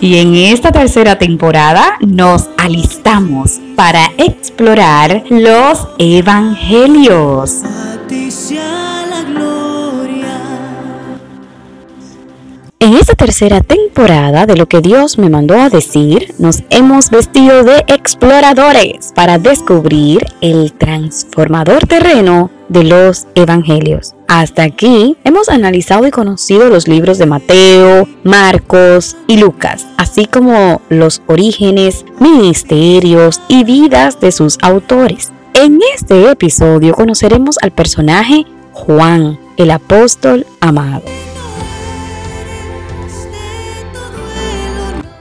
Y en esta tercera temporada nos alistamos para explorar los evangelios. En esta tercera temporada de lo que Dios me mandó a decir, nos hemos vestido de exploradores para descubrir el transformador terreno de los evangelios. Hasta aquí hemos analizado y conocido los libros de Mateo, Marcos y Lucas, así como los orígenes, ministerios y vidas de sus autores. En este episodio conoceremos al personaje Juan, el apóstol amado.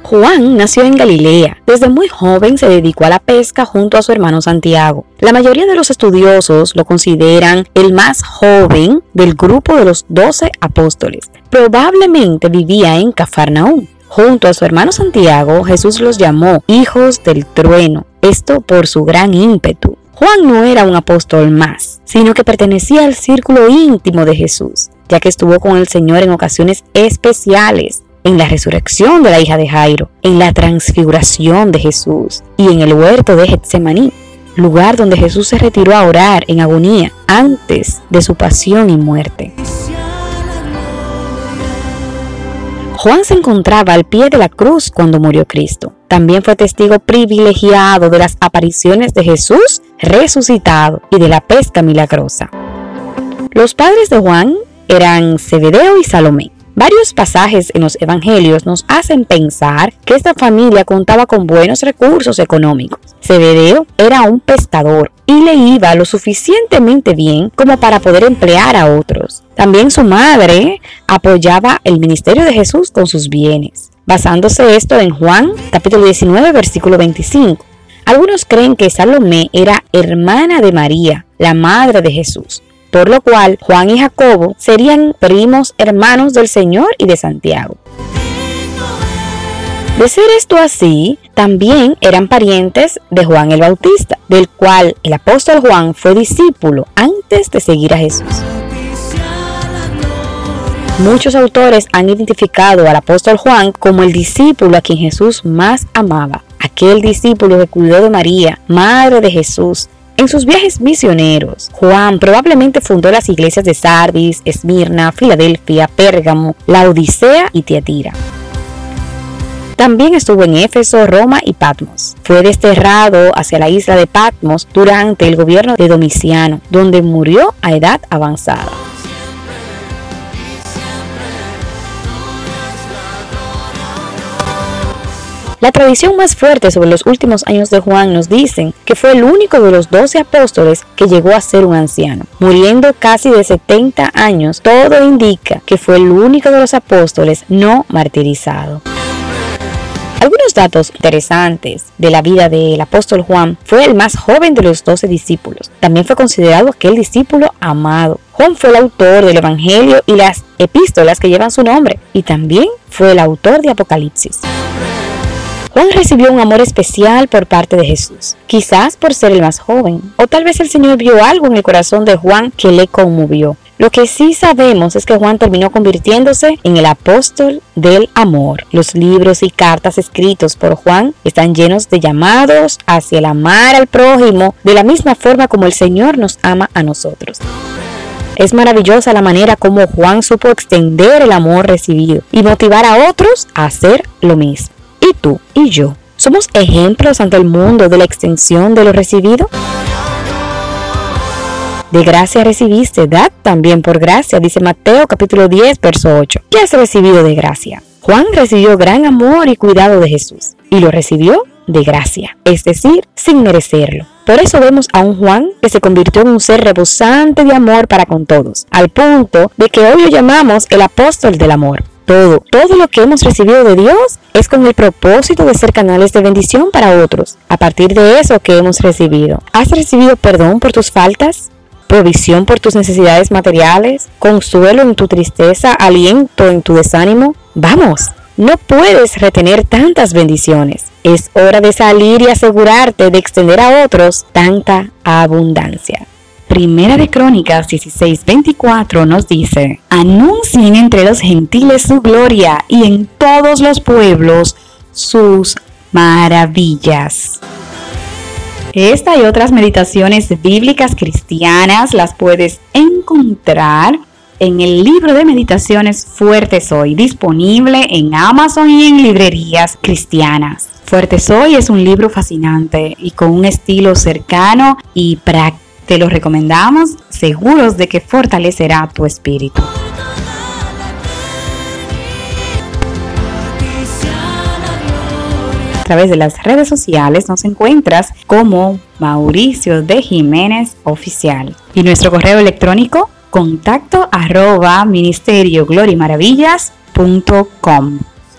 Juan nació en Galilea. Desde muy joven se dedicó a la pesca junto a su hermano Santiago. La mayoría de los estudiosos lo consideran el más joven del grupo de los doce apóstoles. Probablemente vivía en Cafarnaúm. Junto a su hermano Santiago, Jesús los llamó hijos del trueno, esto por su gran ímpetu. Juan no era un apóstol más, sino que pertenecía al círculo íntimo de Jesús, ya que estuvo con el Señor en ocasiones especiales en la resurrección de la hija de Jairo, en la transfiguración de Jesús y en el huerto de Getsemaní, lugar donde Jesús se retiró a orar en agonía antes de su pasión y muerte. Juan se encontraba al pie de la cruz cuando murió Cristo. También fue testigo privilegiado de las apariciones de Jesús resucitado y de la pesca milagrosa. Los padres de Juan eran Zebedeo y Salomé. Varios pasajes en los evangelios nos hacen pensar que esta familia contaba con buenos recursos económicos. Zebedeo era un pescador y le iba lo suficientemente bien como para poder emplear a otros. También su madre apoyaba el ministerio de Jesús con sus bienes, basándose esto en Juan capítulo 19 versículo 25. Algunos creen que Salomé era hermana de María, la madre de Jesús por lo cual Juan y Jacobo serían primos hermanos del Señor y de Santiago. De ser esto así, también eran parientes de Juan el Bautista, del cual el apóstol Juan fue discípulo antes de seguir a Jesús. Muchos autores han identificado al apóstol Juan como el discípulo a quien Jesús más amaba, aquel discípulo que cuidó de María, madre de Jesús, en sus viajes misioneros, Juan probablemente fundó las iglesias de Sardis, Esmirna, Filadelfia, Pérgamo, La Odisea y Tiatira. También estuvo en Éfeso, Roma y Patmos. Fue desterrado hacia la isla de Patmos durante el gobierno de Domiciano, donde murió a edad avanzada. La tradición más fuerte sobre los últimos años de Juan nos dicen que fue el único de los doce apóstoles que llegó a ser un anciano. Muriendo casi de 70 años, todo indica que fue el único de los apóstoles no martirizado. Algunos datos interesantes de la vida del apóstol Juan fue el más joven de los doce discípulos. También fue considerado aquel discípulo amado. Juan fue el autor del Evangelio y las epístolas que llevan su nombre y también fue el autor de Apocalipsis. Juan recibió un amor especial por parte de Jesús, quizás por ser el más joven, o tal vez el Señor vio algo en el corazón de Juan que le conmovió. Lo que sí sabemos es que Juan terminó convirtiéndose en el apóstol del amor. Los libros y cartas escritos por Juan están llenos de llamados hacia el amar al prójimo de la misma forma como el Señor nos ama a nosotros. Es maravillosa la manera como Juan supo extender el amor recibido y motivar a otros a hacer lo mismo. ¿Y tú y yo somos ejemplos ante el mundo de la extensión de lo recibido? De gracia recibiste, dad también por gracia, dice Mateo capítulo 10, verso 8. ¿Qué has recibido de gracia? Juan recibió gran amor y cuidado de Jesús y lo recibió de gracia, es decir, sin merecerlo. Por eso vemos a un Juan que se convirtió en un ser rebosante de amor para con todos, al punto de que hoy lo llamamos el apóstol del amor. Todo, todo lo que hemos recibido de Dios es con el propósito de ser canales de bendición para otros, a partir de eso que hemos recibido. ¿Has recibido perdón por tus faltas? provisión por tus necesidades materiales, consuelo en tu tristeza, aliento en tu desánimo. Vamos, no puedes retener tantas bendiciones. Es hora de salir y asegurarte de extender a otros tanta abundancia. Primera de Crónicas 16:24 nos dice, anuncien entre los gentiles su gloria y en todos los pueblos sus maravillas. Esta y otras meditaciones bíblicas cristianas las puedes encontrar en el libro de meditaciones Fuerte Soy, disponible en Amazon y en librerías cristianas. Fuerte Soy es un libro fascinante y con un estilo cercano y práctico. Te lo recomendamos, seguros de que fortalecerá tu espíritu. A través de las redes sociales nos encuentras como Mauricio de Jiménez Oficial. Y nuestro correo electrónico contacto arroba ministerio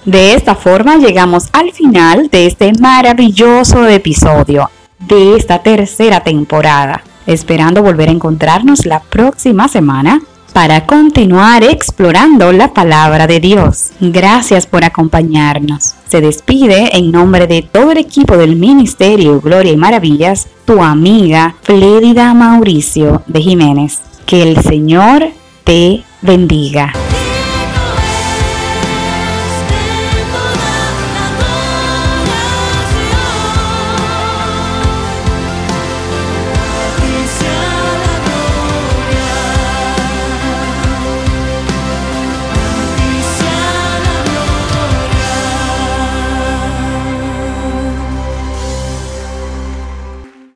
De esta forma llegamos al final de este maravilloso episodio de esta tercera temporada, esperando volver a encontrarnos la próxima semana para continuar explorando la palabra de Dios. Gracias por acompañarnos. Se despide en nombre de todo el equipo del Ministerio Gloria y Maravillas, tu amiga Flédida Mauricio de Jiménez. Que el Señor te bendiga.